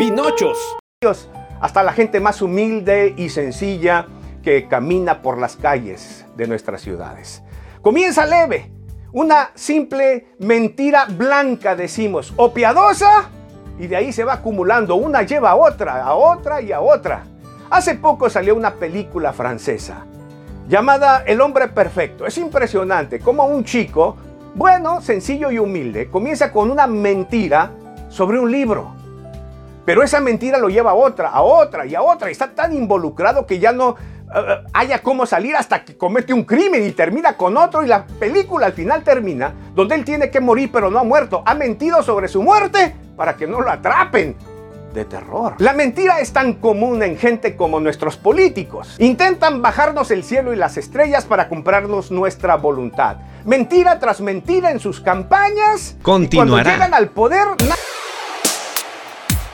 Pinochos. Hasta la gente más humilde y sencilla que camina por las calles de nuestras ciudades. Comienza leve, una simple mentira blanca, decimos, o piadosa, y de ahí se va acumulando, una lleva a otra, a otra y a otra. Hace poco salió una película francesa llamada El hombre perfecto. Es impresionante cómo un chico, bueno, sencillo y humilde, comienza con una mentira sobre un libro. Pero esa mentira lo lleva a otra, a otra y a otra. Y está tan involucrado que ya no eh, haya cómo salir hasta que comete un crimen y termina con otro. Y la película al final termina donde él tiene que morir pero no ha muerto. Ha mentido sobre su muerte para que no lo atrapen de terror. La mentira es tan común en gente como nuestros políticos. Intentan bajarnos el cielo y las estrellas para comprarnos nuestra voluntad. Mentira tras mentira en sus campañas. Continuará. Y cuando llegan al poder...